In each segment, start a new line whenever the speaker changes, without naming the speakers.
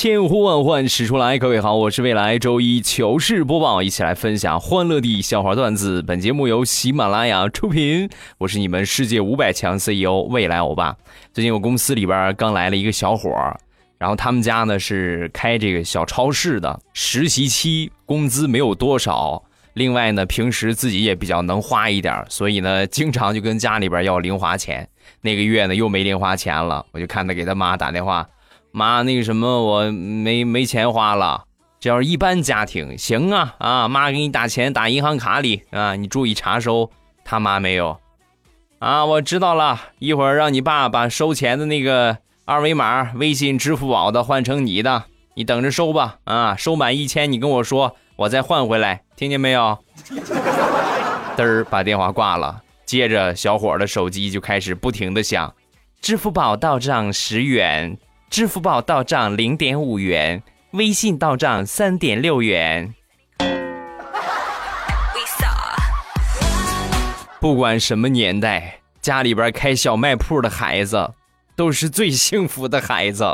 千呼万唤始出来，各位好，我是未来周一糗事播报，一起来分享欢乐的笑话段子。本节目由喜马拉雅出品，我是你们世界五百强 CEO 未来欧巴。最近我公司里边刚来了一个小伙儿，然后他们家呢是开这个小超市的，实习期工资没有多少，另外呢平时自己也比较能花一点，所以呢经常就跟家里边要零花钱。那个月呢又没零花钱了，我就看他给他妈打电话。妈，那个什么，我没没钱花了。这要是一般家庭，行啊啊，妈给你打钱打银行卡里啊，你注意查收。他妈没有，啊，我知道了，一会儿让你爸把收钱的那个二维码，微信、支付宝的换成你的，你等着收吧。啊，收满一千你跟我说，我再换回来，听见没有？嘚儿把电话挂了，接着小伙的手机就开始不停的响，支付宝到账十元。支付宝到账零点五元，微信到账三点六元。不管什么年代，家里边开小卖铺的孩子都是最幸福的孩子。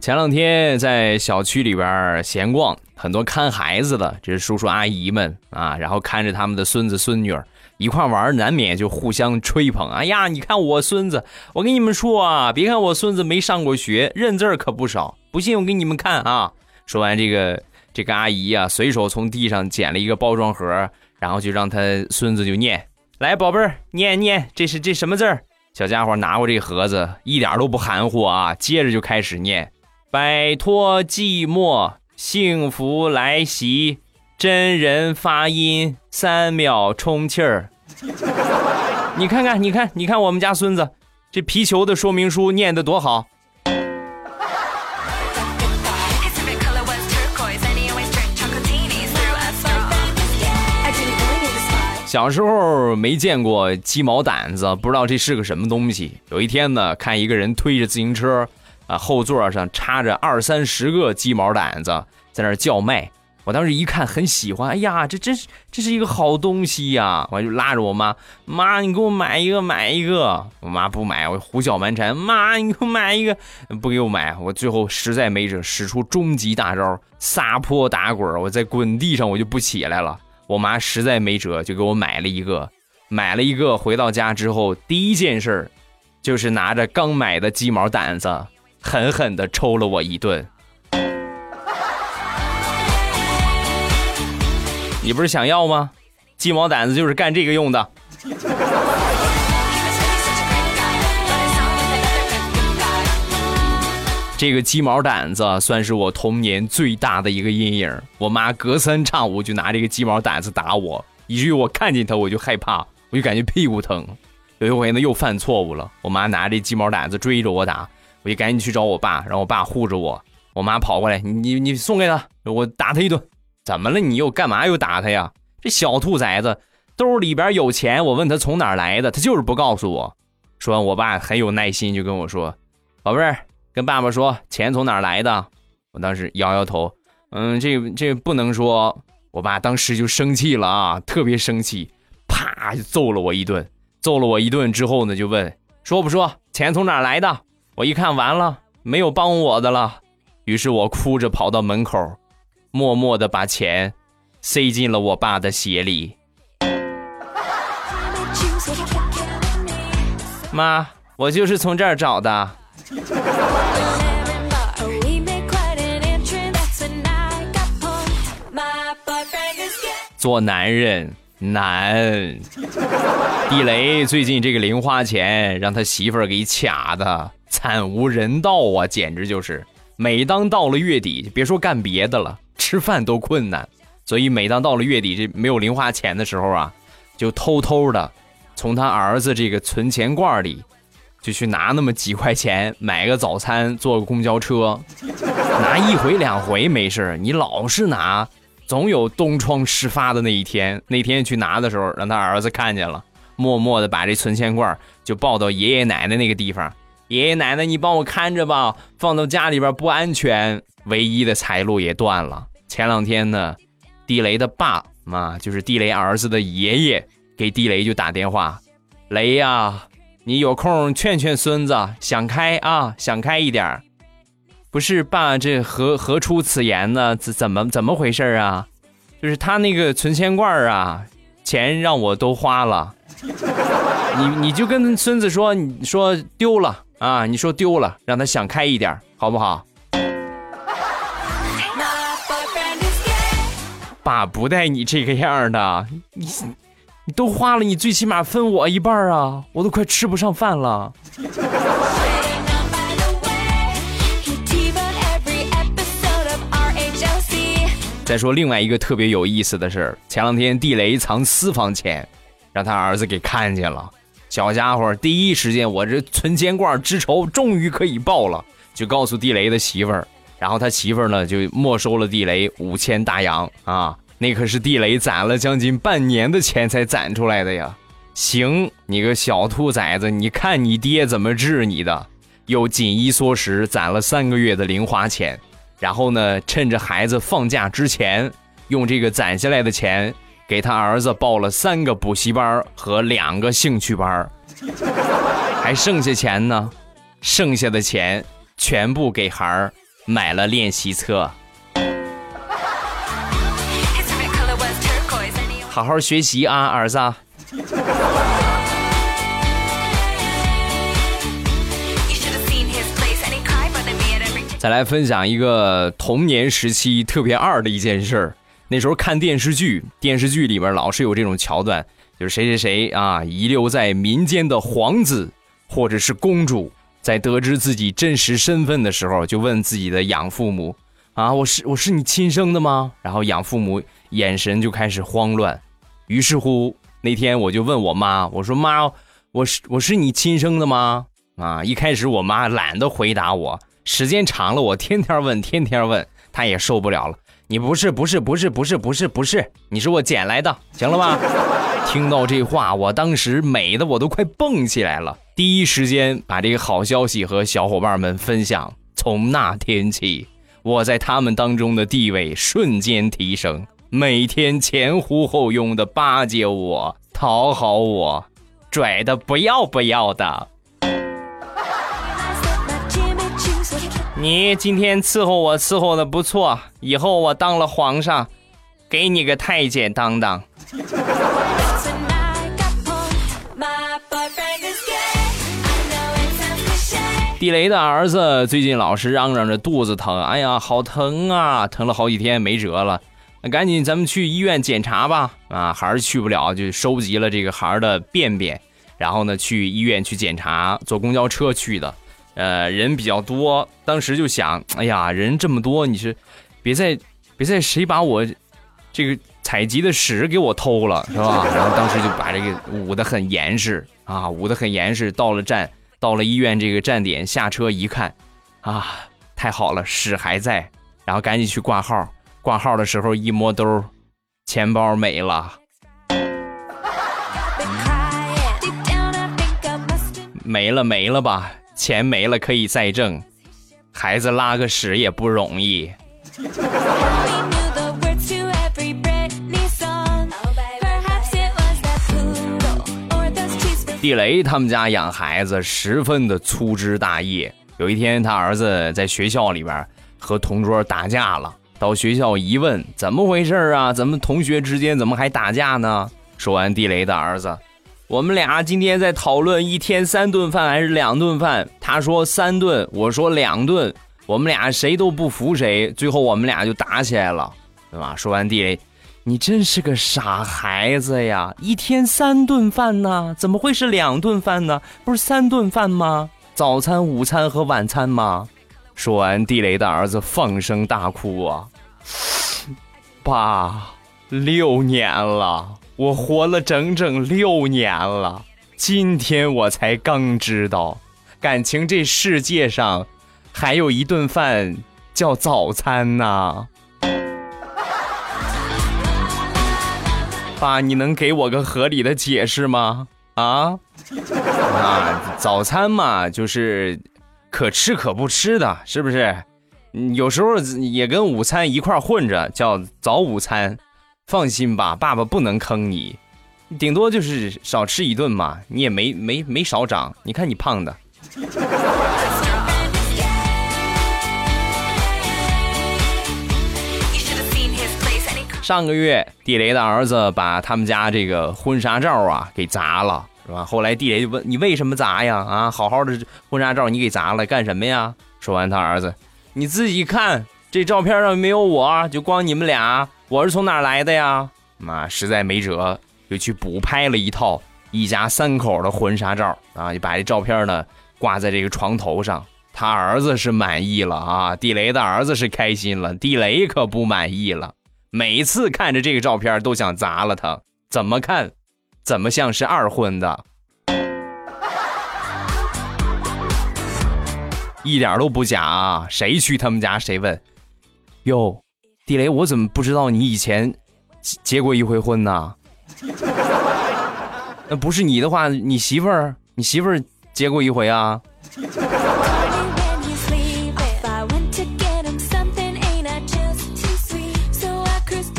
前两天在小区里边闲逛。很多看孩子的，这是叔叔阿姨们啊，然后看着他们的孙子孙女儿一块玩，难免就互相吹捧。哎呀，你看我孙子，我跟你们说啊，别看我孙子没上过学，认字可不少。不信我给你们看啊！说完这个，这个阿姨啊，随手从地上捡了一个包装盒，然后就让他孙子就念：“来，宝贝儿，念念，这是这什么字儿？”小家伙拿过这盒子，一点都不含糊啊，接着就开始念：“摆脱寂寞。”幸福来袭，真人发音，三秒充气儿。你看看，你看，你看，我们家孙子这皮球的说明书念得多好。小时候没见过鸡毛掸子，不知道这是个什么东西。有一天呢，看一个人推着自行车。啊，后座上插着二三十个鸡毛掸子，在那叫卖。我当时一看很喜欢，哎呀，这真是这是一个好东西呀！我就拉着我妈，妈，你给我买一个，买一个。我妈不买，我胡搅蛮缠，妈，你给我买一个，不给我买。我最后实在没辙，使出终极大招，撒泼打滚，我在滚地上我就不起来了。我妈实在没辙，就给我买了一个，买了一个。回到家之后，第一件事就是拿着刚买的鸡毛掸子。狠狠的抽了我一顿。你不是想要吗？鸡毛掸子就是干这个用的。这个鸡毛掸子算是我童年最大的一个阴影。我妈隔三差五就拿这个鸡毛掸子打我，以至于我看见它我就害怕，我就感觉屁股疼。有一回呢又犯错误了，我妈拿这鸡毛掸子追着我打。我就赶紧去找我爸，让我爸护着我。我妈跑过来，你你送给他，我打他一顿。怎么了？你又干嘛又打他呀？这小兔崽子兜里边有钱，我问他从哪儿来的，他就是不告诉我。说完，我爸很有耐心，就跟我说：“宝贝儿，跟爸爸说钱从哪儿来的。”我当时摇摇头，嗯，这这不能说。我爸当时就生气了啊，特别生气，啪就揍了我一顿。揍了我一顿之后呢，就问说不说钱从哪来的？我一看完了，没有帮我的了，于是我哭着跑到门口，默默的把钱塞进了我爸的鞋里。妈，我就是从这儿找的。做男人难。地雷最近这个零花钱让他媳妇儿给卡的。惨无人道啊，简直就是！每当到了月底，别说干别的了，吃饭都困难。所以每当到了月底，这没有零花钱的时候啊，就偷偷的从他儿子这个存钱罐里，就去拿那么几块钱买个早餐，坐个公交车，拿一回两回没事你老是拿，总有东窗事发的那一天。那天去拿的时候，让他儿子看见了，默默的把这存钱罐就抱到爷爷奶奶那个地方。爷爷奶奶，你帮我看着吧，放到家里边不安全。唯一的财路也断了。前两天呢，地雷的爸啊，就是地雷儿子的爷爷，给地雷就打电话：“雷呀，你有空劝劝孙子，想开啊，想开一点。”不是爸，这何何出此言呢？怎怎么怎么回事啊？就是他那个存钱罐啊，钱让我都花了。你你就跟孙子说，你说丢了。啊！你说丢了，让他想开一点，好不好？爸不带你这个样的，你你都花了，你最起码分我一半啊！我都快吃不上饭了。再说另外一个特别有意思的事前两天地雷藏私房钱，让他儿子给看见了。小家伙第一时间，我这存钱罐之仇终于可以报了，就告诉地雷的媳妇儿，然后他媳妇儿呢就没收了地雷五千大洋啊，那可是地雷攒了将近半年的钱才攒出来的呀。行，你个小兔崽子，你看你爹怎么治你的？又紧衣缩食攒了三个月的零花钱，然后呢，趁着孩子放假之前，用这个攒下来的钱。给他儿子报了三个补习班和两个兴趣班 还剩下钱呢，剩下的钱全部给孩儿买了练习册。好好学习啊，儿子。再来分享一个童年时期特别二的一件事儿。那时候看电视剧，电视剧里边老是有这种桥段，就是谁谁谁啊，遗留在民间的皇子或者是公主，在得知自己真实身份的时候，就问自己的养父母：“啊，我是我是你亲生的吗？”然后养父母眼神就开始慌乱。于是乎，那天我就问我妈：“我说妈，我是我是你亲生的吗？”啊，一开始我妈懒得回答我，时间长了，我天天问，天天问，她也受不了了。你不是不是不是不是不是不是，你是我捡来的，行了吧？听到这话，我当时美的我都快蹦起来了，第一时间把这个好消息和小伙伴们分享。从那天起，我在他们当中的地位瞬间提升，每天前呼后拥的巴结我、讨好我，拽的不要不要的。你今天伺候我伺候的不错，以后我当了皇上，给你个太监当当。地雷的儿子最近老是嚷嚷着肚子疼，哎呀，好疼啊，疼了好几天没辙了，那赶紧咱们去医院检查吧。啊，还是去不了，就收集了这个孩儿的便便，然后呢去医院去检查，坐公交车去的。呃，人比较多，当时就想，哎呀，人这么多，你是别再别再谁把我这个采集的屎给我偷了，是吧？然后当时就把这个捂得很严实啊，捂得很严实。到了站，到了医院这个站点，下车一看，啊，太好了，屎还在，然后赶紧去挂号。挂号的时候一摸兜，钱包没了，没了没了吧。钱没了可以再挣，孩子拉个屎也不容易。地雷他们家养孩子十分的粗枝大叶。有一天，他儿子在学校里边和同桌打架了，到学校一问，怎么回事啊？怎么同学之间怎么还打架呢？说完，地雷的儿子。我们俩今天在讨论一天三顿饭还是两顿饭，他说三顿，我说两顿，我们俩谁都不服谁，最后我们俩就打起来了，对吧？说完地雷，你真是个傻孩子呀！一天三顿饭呢？怎么会是两顿饭呢？不是三顿饭吗？早餐、午餐和晚餐吗？说完，地雷的儿子放声大哭啊！爸，六年了。我活了整整六年了，今天我才刚知道感情这世界上还有一顿饭叫早餐呐。爸，你能给我个合理的解释吗？啊？啊，早餐嘛，就是可吃可不吃的，是不是？有时候也跟午餐一块混着，叫早午餐。放心吧，爸爸不能坑你，顶多就是少吃一顿嘛，你也没没没少长。你看你胖的。上个月，地雷的儿子把他们家这个婚纱照啊给砸了，是吧？后来地雷就问你为什么砸呀？啊，好好的婚纱照你给砸了，干什么呀？说完，他儿子，你自己看这照片上没有我，就光你们俩，我是从哪来的呀？妈，实在没辙，就去补拍了一套一家三口的婚纱照啊，就把这照片呢挂在这个床头上。他儿子是满意了啊，地雷的儿子是开心了，地雷可不满意了。每次看着这个照片都想砸了他，怎么看，怎么像是二婚的，一点都不假啊！谁去他们家谁问，哟，地雷，我怎么不知道你以前结过一回婚呢？那不是你的话，你媳妇儿，你媳妇儿结过一回啊？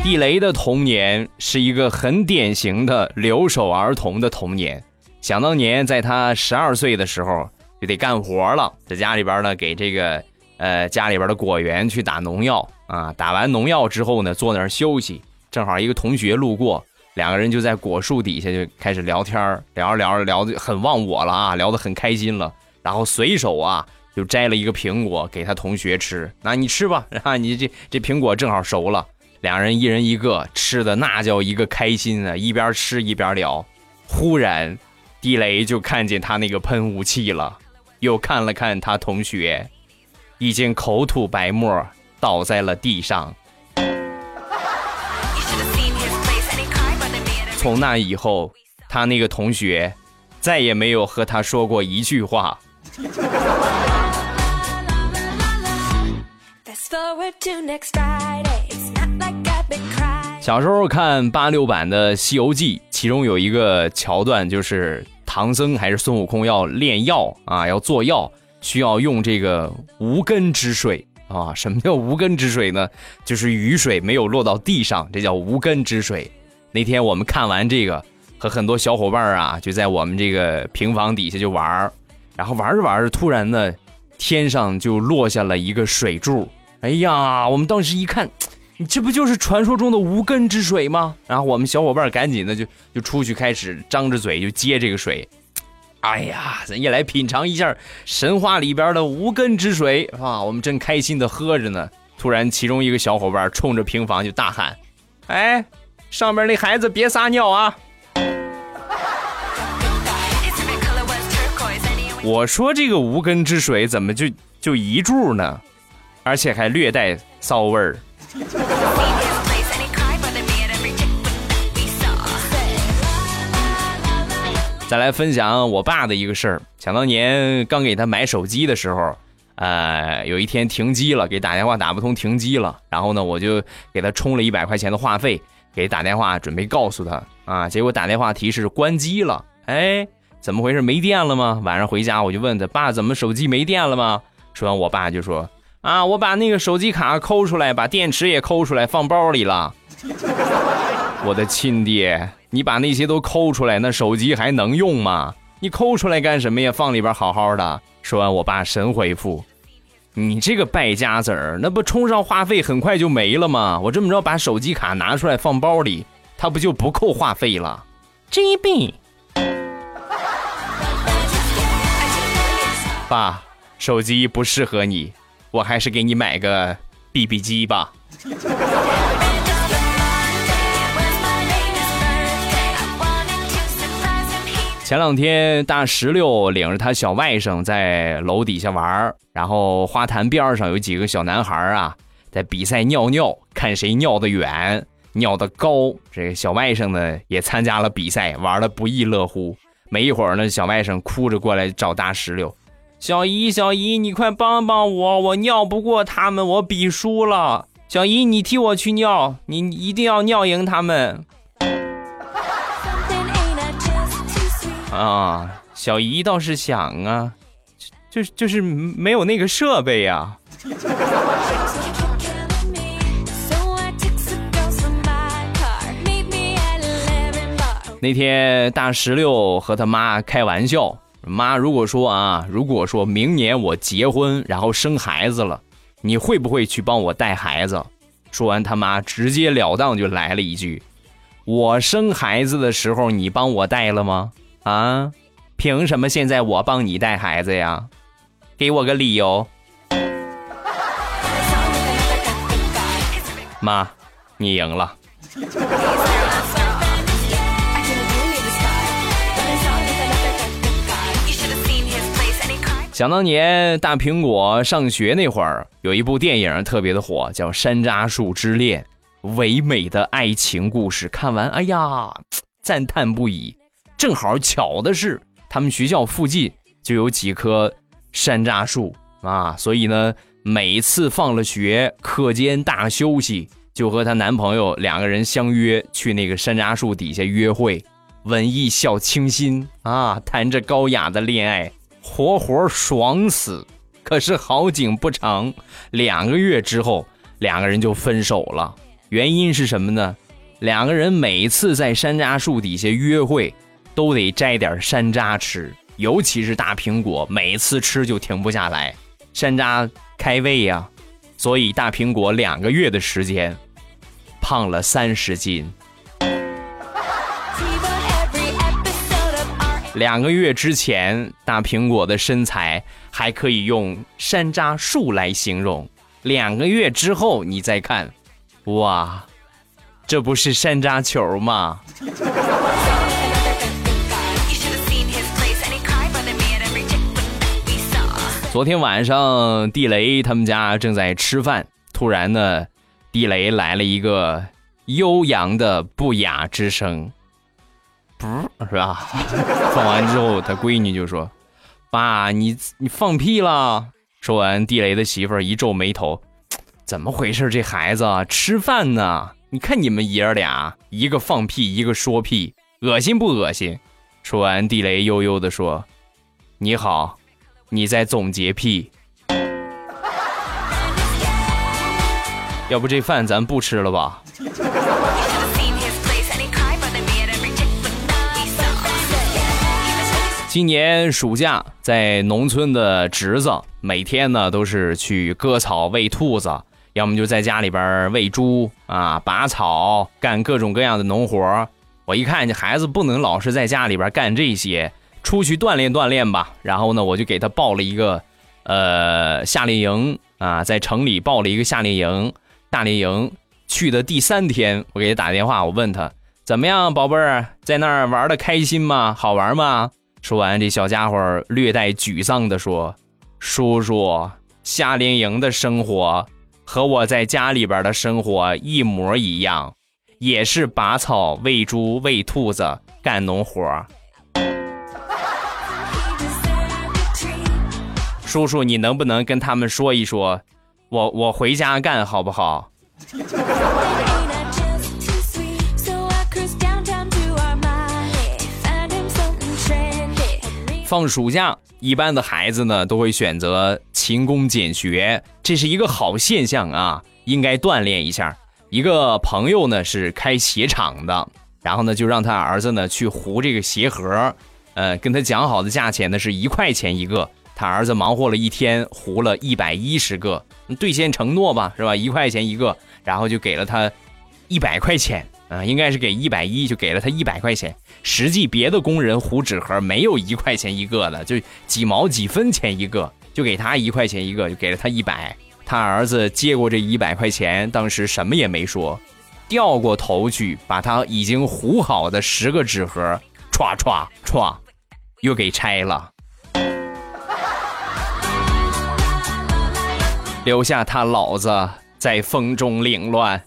地雷的童年是一个很典型的留守儿童的童年。想当年，在他十二岁的时候，就得干活了，在家里边呢，给这个呃家里边的果园去打农药啊。打完农药之后呢，坐那儿休息，正好一个同学路过，两个人就在果树底下就开始聊天聊着聊着聊的很忘我了啊，聊得很开心了。然后随手啊就摘了一个苹果给他同学吃，那你吃吧，啊，你这这苹果正好熟了。两人一人一个，吃的那叫一个开心啊！一边吃一边聊。忽然，地雷就看见他那个喷雾器了，又看了看他同学，已经口吐白沫，倒在了地上。从那以后，他那个同学再也没有和他说过一句话。小时候看八六版的《西游记》，其中有一个桥段，就是唐僧还是孙悟空要炼药啊，要做药，需要用这个无根之水啊。什么叫无根之水呢？就是雨水没有落到地上，这叫无根之水。那天我们看完这个，和很多小伙伴啊，就在我们这个平房底下就玩然后玩着玩着，突然呢，天上就落下了一个水柱。哎呀，我们当时一看。你这不就是传说中的无根之水吗？然后我们小伙伴赶紧的就就出去开始张着嘴就接这个水。哎呀，咱也来品尝一下神话里边的无根之水啊！我们正开心的喝着呢，突然其中一个小伙伴冲着平房就大喊：“哎，上面那孩子别撒尿啊！” 我说这个无根之水怎么就就一柱呢？而且还略带骚味儿。再来分享我爸的一个事儿。想当年刚给他买手机的时候，呃，有一天停机了，给打电话打不通，停机了。然后呢，我就给他充了一百块钱的话费，给打电话准备告诉他啊。结果打电话提示关机了，哎，怎么回事？没电了吗？晚上回家我就问他爸，怎么手机没电了吗？说完，我爸就说。啊！我把那个手机卡抠出来，把电池也抠出来，放包里了。我的亲爹，你把那些都抠出来，那手机还能用吗？你抠出来干什么呀？放里边好好的。说完，我爸神回复：“你这个败家子儿，那不充上话费很快就没了吗？我这么着把手机卡拿出来放包里，他不就不扣话费了？”GB，爸，手机不适合你。我还是给你买个 BB 机吧。前两天大石榴领着他小外甥在楼底下玩然后花坛边上有几个小男孩啊，在比赛尿尿，看谁尿得远、尿得高。这个小外甥呢也参加了比赛，玩的不亦乐乎。没一会儿呢，小外甥哭着过来找大石榴。小姨，小姨，你快帮帮我，我尿不过他们，我比输了。小姨，你替我去尿，你一定要尿赢他们。啊，小姨倒是想啊，就就是没有那个设备呀。那天大石榴和他妈开玩笑，妈，如果说啊，如果说明年我结婚然后生孩子了，你会不会去帮我带孩子？说完，他妈直截了当就来了一句：“我生孩子的时候你帮我带了吗？啊，凭什么现在我帮你带孩子呀？给我个理由。”妈，你赢了。想当年，大苹果上学那会儿，有一部电影特别的火，叫《山楂树之恋》，唯美的爱情故事。看完，哎呀，赞叹不已。正好巧的是，他们学校附近就有几棵山楂树啊，所以呢，每次放了学，课间大休息，就和她男朋友两个人相约去那个山楂树底下约会，文艺小清新啊，谈着高雅的恋爱。活活爽死！可是好景不长，两个月之后，两个人就分手了。原因是什么呢？两个人每次在山楂树底下约会，都得摘点山楂吃，尤其是大苹果，每次吃就停不下来。山楂开胃呀，所以大苹果两个月的时间，胖了三十斤。两个月之前，大苹果的身材还可以用山楂树来形容。两个月之后，你再看，哇，这不是山楂球吗？昨天晚上，地雷他们家正在吃饭，突然呢，地雷来了一个悠扬的不雅之声。不是吧？放完之后，他闺女就说：“爸，你你放屁了。”说完，地雷的媳妇儿一皱眉头：“怎么回事？这孩子吃饭呢？你看你们爷儿俩，一个放屁，一个说屁，恶心不恶心？”说完，地雷悠悠的说：“你好，你在总结屁？要不这饭咱不吃了吧？”今年暑假，在农村的侄子每天呢都是去割草喂兔子，要么就在家里边喂猪啊、拔草，干各种各样的农活。我一看这孩子不能老是在家里边干这些，出去锻炼锻炼吧。然后呢，我就给他报了一个呃夏令营啊，在城里报了一个夏令营。夏令营去的第三天，我给他打电话，我问他怎么样，宝贝儿，在那儿玩的开心吗？好玩吗？说完，这小家伙略带沮丧地说：“叔叔，夏令营的生活和我在家里边的生活一模一样，也是拔草、喂猪、喂兔子、干农活。叔叔，你能不能跟他们说一说，我我回家干好不好？”放暑假，一般的孩子呢都会选择勤工俭学，这是一个好现象啊，应该锻炼一下。一个朋友呢是开鞋厂的，然后呢就让他儿子呢去糊这个鞋盒，呃，跟他讲好的价钱呢是一块钱一个，他儿子忙活了一天，糊了一百一十个，兑现承诺吧，是吧？一块钱一个，然后就给了他一百块钱。啊，应该是给一百一，就给了他一百块钱。实际别的工人糊纸盒没有一块钱一个的，就几毛几分钱一个，就给他一块钱一个，就给了他一百。他儿子接过这一百块钱，当时什么也没说，掉过头去把他已经糊好的十个纸盒歘歘歘又给拆了，留下他老子在风中凌乱。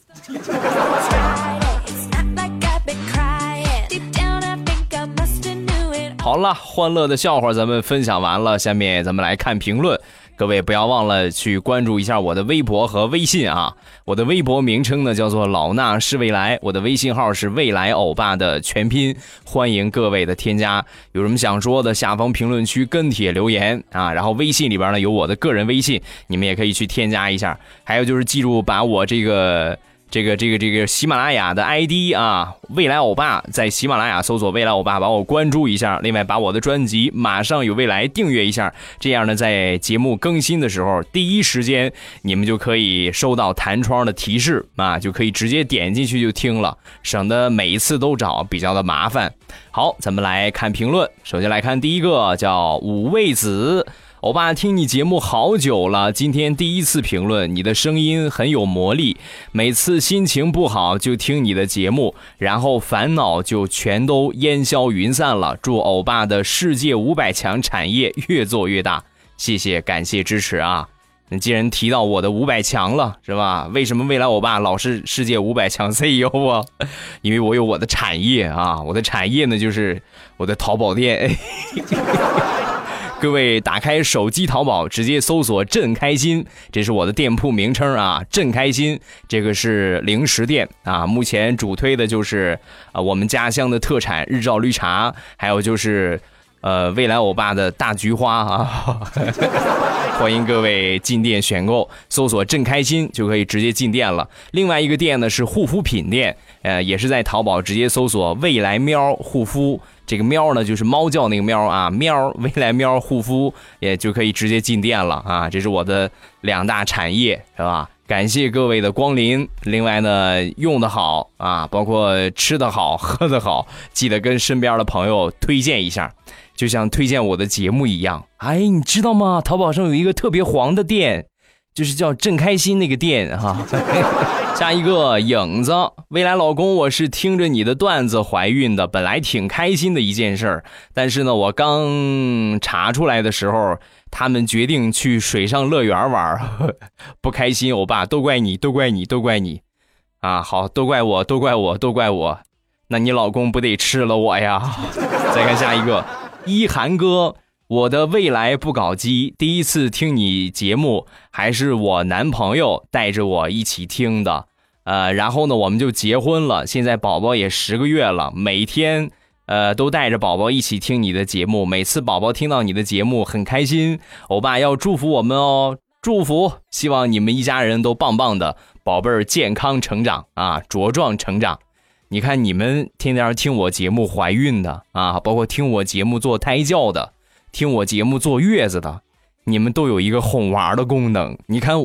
好了，欢乐的笑话咱们分享完了，下面咱们来看评论。各位不要忘了去关注一下我的微博和微信啊！我的微博名称呢叫做老衲是未来，我的微信号是未来欧巴的全拼，欢迎各位的添加。有什么想说的，下方评论区跟帖留言啊！然后微信里边呢有我的个人微信，你们也可以去添加一下。还有就是记住把我这个。这个这个这个喜马拉雅的 ID 啊，未来欧巴在喜马拉雅搜索未来欧巴，把我关注一下。另外，把我的专辑马上有未来订阅一下，这样呢，在节目更新的时候，第一时间你们就可以收到弹窗的提示啊，就可以直接点进去就听了，省得每一次都找，比较的麻烦。好，咱们来看评论，首先来看第一个，叫五味子。欧巴，听你节目好久了，今天第一次评论，你的声音很有魔力，每次心情不好就听你的节目，然后烦恼就全都烟消云散了。祝欧巴的世界五百强产业越做越大，谢谢，感谢支持啊！那既然提到我的五百强了，是吧？为什么未来欧巴老是世界五百强 CEO 啊？因为我有我的产业啊，我的产业呢就是我的淘宝店。各位打开手机淘宝，直接搜索“朕开心”，这是我的店铺名称啊，“朕开心”这个是零食店啊。目前主推的就是啊我们家乡的特产日照绿茶，还有就是呃未来欧巴的大菊花啊。欢迎各位进店选购，搜索“朕开心”就可以直接进店了。另外一个店呢是护肤品店，呃也是在淘宝直接搜索“未来喵护肤”。这个喵呢，就是猫叫那个喵啊，喵未来喵护肤也就可以直接进店了啊，这是我的两大产业，是吧？感谢各位的光临。另外呢，用的好啊，包括吃的好、喝的好，记得跟身边的朋友推荐一下，就像推荐我的节目一样。哎，你知道吗？淘宝上有一个特别黄的店。就是叫正开心那个店哈，下一个影子，未来老公，我是听着你的段子怀孕的，本来挺开心的一件事儿，但是呢，我刚查出来的时候，他们决定去水上乐园玩，不开心，欧巴，都怪你，都怪你，都怪你，啊，好，都怪我，都怪我，都怪我，那你老公不得吃了我呀？再看下一个，一涵哥。我的未来不搞基，第一次听你节目还是我男朋友带着我一起听的，呃，然后呢，我们就结婚了，现在宝宝也十个月了，每天呃都带着宝宝一起听你的节目，每次宝宝听到你的节目很开心，欧巴要祝福我们哦，祝福，希望你们一家人都棒棒的，宝贝儿健康成长啊，茁壮成长。你看你们天天听我节目怀孕的啊，包括听我节目做胎教的。听我节目坐月子的，你们都有一个哄娃的功能。你看，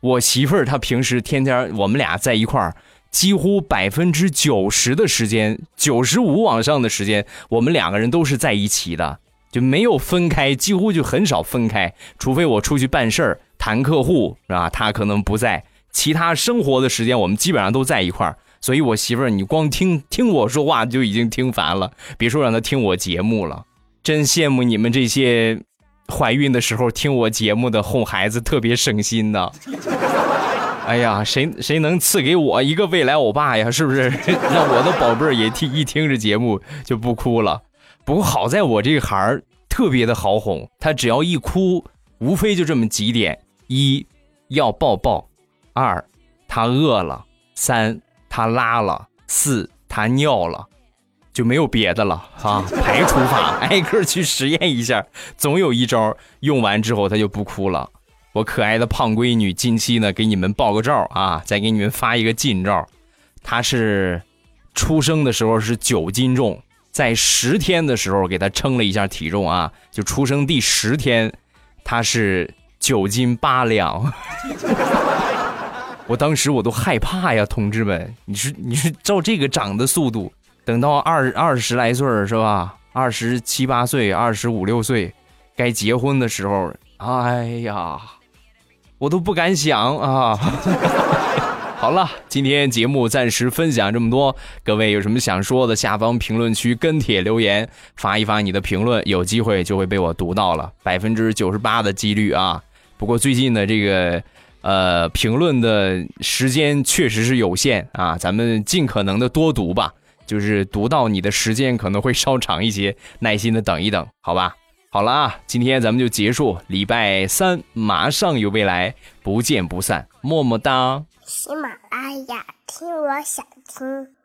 我媳妇儿她平时天天我们俩在一块儿，几乎百分之九十的时间，九十五往上的时间，我们两个人都是在一起的，就没有分开，几乎就很少分开。除非我出去办事儿、谈客户，是吧？她可能不在，其他生活的时间我们基本上都在一块儿。所以，我媳妇儿你光听听我说话就已经听烦了，别说让她听我节目了。真羡慕你们这些怀孕的时候听我节目的哄孩子特别省心呢。哎呀，谁谁能赐给我一个未来欧巴呀？是不是 让我的宝贝儿也听一听这节目就不哭了？不过好在我这个孩儿特别的好哄，他只要一哭，无非就这么几点：一要抱抱，二他饿了，三他拉了，四他尿了。就没有别的了啊！排除法，挨个去实验一下，总有一招用完之后他就不哭了。我可爱的胖闺女近期呢，给你们爆个照啊，再给你们发一个近照。她是出生的时候是九斤重，在十天的时候给她称了一下体重啊，就出生第十天，她是九斤八两。我当时我都害怕呀，同志们，你是你是照这个长的速度。等到二二十来岁是吧？二十七八岁、二十五六岁，该结婚的时候，哎呀，我都不敢想啊！好了，今天节目暂时分享这么多，各位有什么想说的，下方评论区跟帖留言，发一发你的评论，有机会就会被我读到了，百分之九十八的几率啊！不过最近的这个呃评论的时间确实是有限啊，咱们尽可能的多读吧。就是读到你的时间可能会稍长一些，耐心的等一等，好吧？好了啊，今天咱们就结束，礼拜三马上有未来，不见不散，么么哒。
喜马拉雅，听我想听。